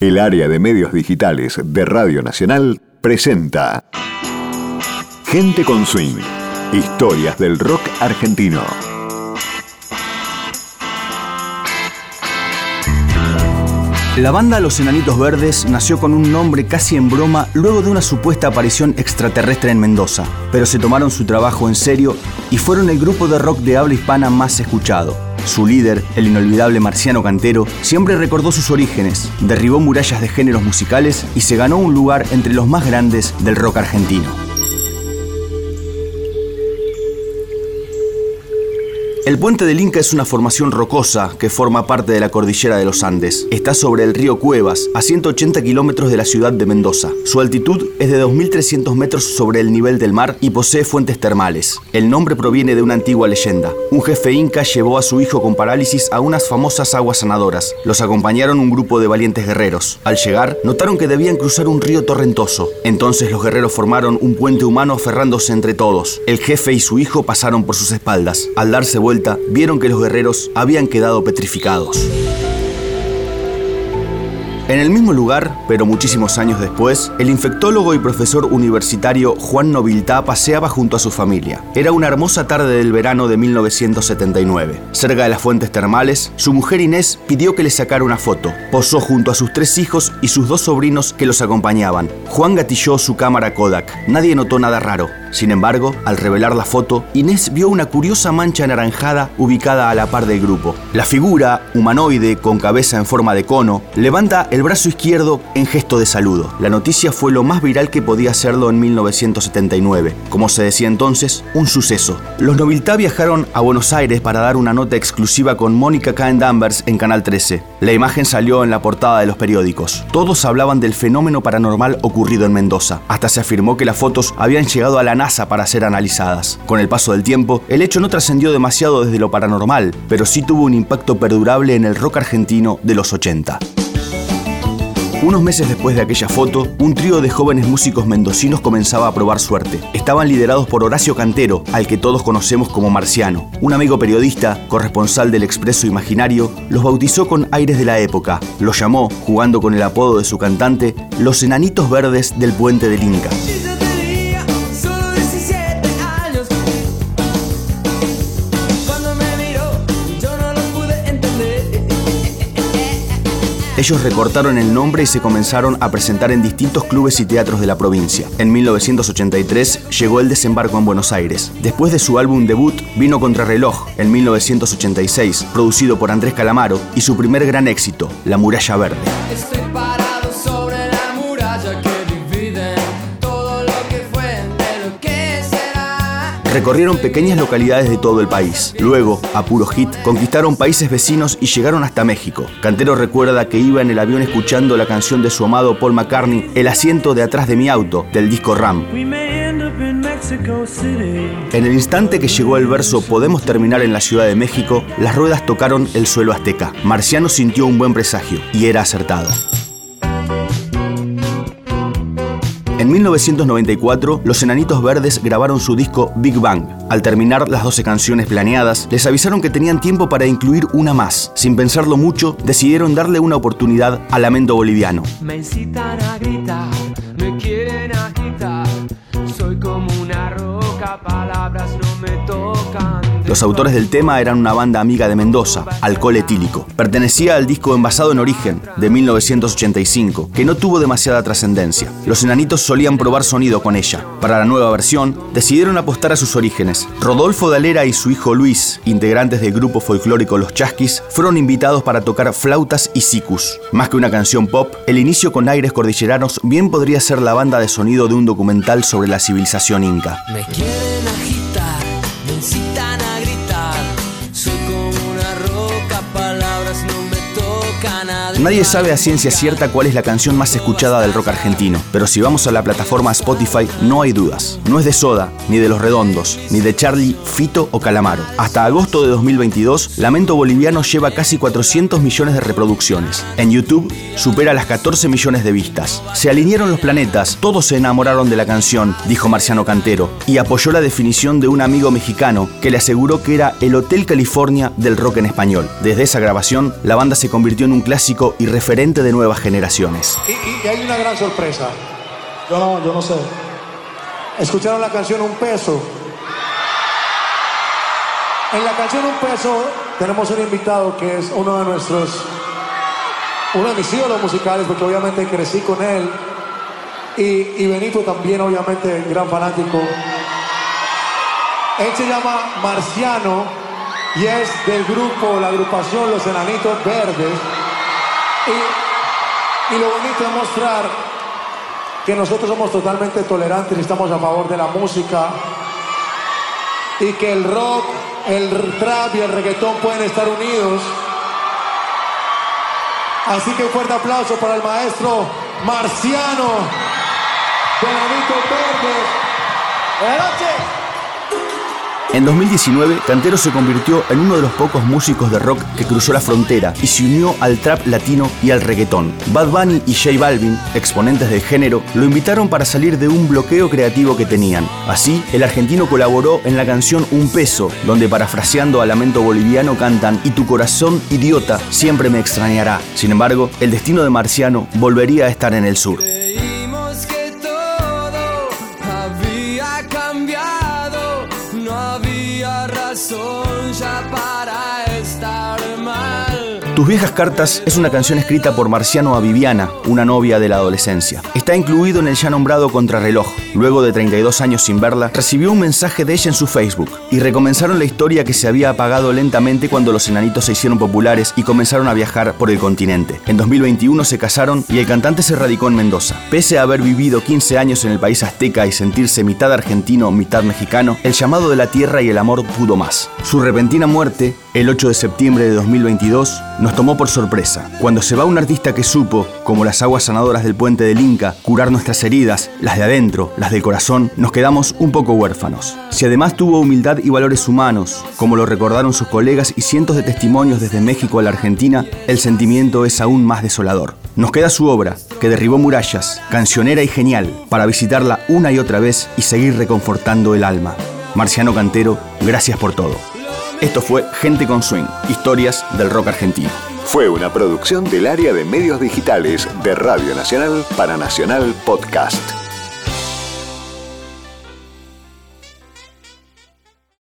El área de medios digitales de Radio Nacional presenta Gente con Swing, historias del rock argentino. La banda Los Enanitos Verdes nació con un nombre casi en broma luego de una supuesta aparición extraterrestre en Mendoza, pero se tomaron su trabajo en serio y fueron el grupo de rock de habla hispana más escuchado. Su líder, el inolvidable Marciano Cantero, siempre recordó sus orígenes, derribó murallas de géneros musicales y se ganó un lugar entre los más grandes del rock argentino. El puente del Inca es una formación rocosa que forma parte de la cordillera de los Andes. Está sobre el río Cuevas, a 180 kilómetros de la ciudad de Mendoza. Su altitud es de 2.300 metros sobre el nivel del mar y posee fuentes termales. El nombre proviene de una antigua leyenda. Un jefe inca llevó a su hijo con parálisis a unas famosas aguas sanadoras. Los acompañaron un grupo de valientes guerreros. Al llegar, notaron que debían cruzar un río torrentoso. Entonces los guerreros formaron un puente humano aferrándose entre todos. El jefe y su hijo pasaron por sus espaldas. Al darse vuelta, vieron que los guerreros habían quedado petrificados. En el mismo lugar, pero muchísimos años después, el infectólogo y profesor universitario Juan Noviltá paseaba junto a su familia. Era una hermosa tarde del verano de 1979. Cerca de las fuentes termales, su mujer Inés pidió que le sacara una foto. Posó junto a sus tres hijos y sus dos sobrinos que los acompañaban. Juan gatilló su cámara Kodak. Nadie notó nada raro. Sin embargo, al revelar la foto, Inés vio una curiosa mancha anaranjada ubicada a la par del grupo. La figura, humanoide con cabeza en forma de cono, levanta el brazo izquierdo en gesto de saludo. La noticia fue lo más viral que podía serlo en 1979. Como se decía entonces, un suceso. Los Noviltá viajaron a Buenos Aires para dar una nota exclusiva con Mónica Caen Danvers en Canal 13. La imagen salió en la portada de los periódicos. Todos hablaban del fenómeno paranormal ocurrido en Mendoza. Hasta se afirmó que las fotos habían llegado a la NASA para ser analizadas. Con el paso del tiempo, el hecho no trascendió demasiado desde lo paranormal, pero sí tuvo un impacto perdurable en el rock argentino de los 80. Unos meses después de aquella foto, un trío de jóvenes músicos mendocinos comenzaba a probar suerte. Estaban liderados por Horacio Cantero, al que todos conocemos como Marciano. Un amigo periodista, corresponsal del Expreso Imaginario, los bautizó con aires de la época. Los llamó, jugando con el apodo de su cantante, los enanitos verdes del puente del Inca. Ellos recortaron el nombre y se comenzaron a presentar en distintos clubes y teatros de la provincia. En 1983 llegó el desembarco en Buenos Aires. Después de su álbum debut, vino Contrarreloj en 1986, producido por Andrés Calamaro, y su primer gran éxito, La Muralla Verde. Recorrieron pequeñas localidades de todo el país. Luego, a puro hit, conquistaron países vecinos y llegaron hasta México. Cantero recuerda que iba en el avión escuchando la canción de su amado Paul McCartney, El asiento de atrás de mi auto, del disco Ram. En el instante que llegó el verso Podemos terminar en la Ciudad de México, las ruedas tocaron el suelo azteca. Marciano sintió un buen presagio y era acertado. En 1994, los Enanitos Verdes grabaron su disco Big Bang. Al terminar las 12 canciones planeadas, les avisaron que tenían tiempo para incluir una más. Sin pensarlo mucho, decidieron darle una oportunidad al lamento boliviano. Me incitan a gritar, me quieren agitar, soy como una roca, palabras no me tocan. Los autores del tema eran una banda amiga de Mendoza, Alcohol Etílico. Pertenecía al disco Envasado en Origen, de 1985, que no tuvo demasiada trascendencia. Los enanitos solían probar sonido con ella. Para la nueva versión, decidieron apostar a sus orígenes. Rodolfo Dalera y su hijo Luis, integrantes del grupo folclórico Los Chasquis, fueron invitados para tocar flautas y sicus. Más que una canción pop, el inicio con aires cordilleranos bien podría ser la banda de sonido de un documental sobre la civilización inca. Me quieren agitar, Nadie sabe a ciencia cierta cuál es la canción más escuchada del rock argentino, pero si vamos a la plataforma Spotify no hay dudas. No es de Soda, ni de Los Redondos, ni de Charlie, Fito o Calamaro. Hasta agosto de 2022, Lamento Boliviano lleva casi 400 millones de reproducciones. En YouTube supera las 14 millones de vistas. Se alinearon los planetas, todos se enamoraron de la canción, dijo Marciano Cantero, y apoyó la definición de un amigo mexicano que le aseguró que era el Hotel California del rock en español. Desde esa grabación, la banda se convirtió en un clásico y referente de nuevas generaciones. Y, hay una gran sorpresa. Yo no, yo no sé. ¿Escucharon la canción Un Peso? En la canción Un Peso tenemos un invitado que es uno de nuestros, uno de mis ídolos musicales, porque obviamente crecí con él. Y, y Benito también, obviamente, gran fanático. Él se llama Marciano y es del grupo, la agrupación Los Enanitos Verdes. Y, lo bonito es mostrar que nosotros somos totalmente tolerantes y estamos a favor de la música y que el rock, el trap y el reggaetón pueden estar unidos. Así que un fuerte aplauso para el maestro Marciano de Enanitos Verdes. Buenas noches. En 2019, Cantero se convirtió en uno de los pocos músicos de rock que cruzó la frontera y se unió al trap latino y al reggaetón. Bad Bunny y J Balvin, exponentes del género, lo invitaron para salir de un bloqueo creativo que tenían. Así, el argentino colaboró en la canción Un Peso, donde parafraseando a Lamento Boliviano cantan Y tu corazón, idiota, siempre me extrañará. Sin embargo, el destino de Marciano volvería a estar en el sur. Tus viejas cartas es una canción escrita por Marciano a Viviana, una novia de la adolescencia. Está incluido en el ya nombrado Contrarreloj. Luego de 32 años sin verla, recibió un mensaje de ella en su Facebook y recomenzaron la historia que se había apagado lentamente cuando los enanitos se hicieron populares y comenzaron a viajar por el continente. En 2021 se casaron y el cantante se radicó en Mendoza. Pese a haber vivido 15 años en el país azteca y sentirse mitad argentino, mitad mexicano, el llamado de la tierra y el amor pudo más. Su repentina muerte, el 8 de septiembre de 2022, nos tomó por sorpresa. Cuando se va un artista que supo, como las aguas sanadoras del puente del Inca, curar nuestras heridas, las de adentro, las del corazón, nos quedamos un poco huérfanos. Si además tuvo humildad y valores humanos, como lo recordaron sus colegas y cientos de testimonios desde México a la Argentina, el sentimiento es aún más desolador. Nos queda su obra, que derribó murallas, cancionera y genial, para visitarla una y otra vez y seguir reconfortando el alma. Marciano Cantero, gracias por todo. Esto fue Gente con Swing, historias del rock argentino. Fue una producción del área de medios digitales de Radio Nacional para Nacional Podcast.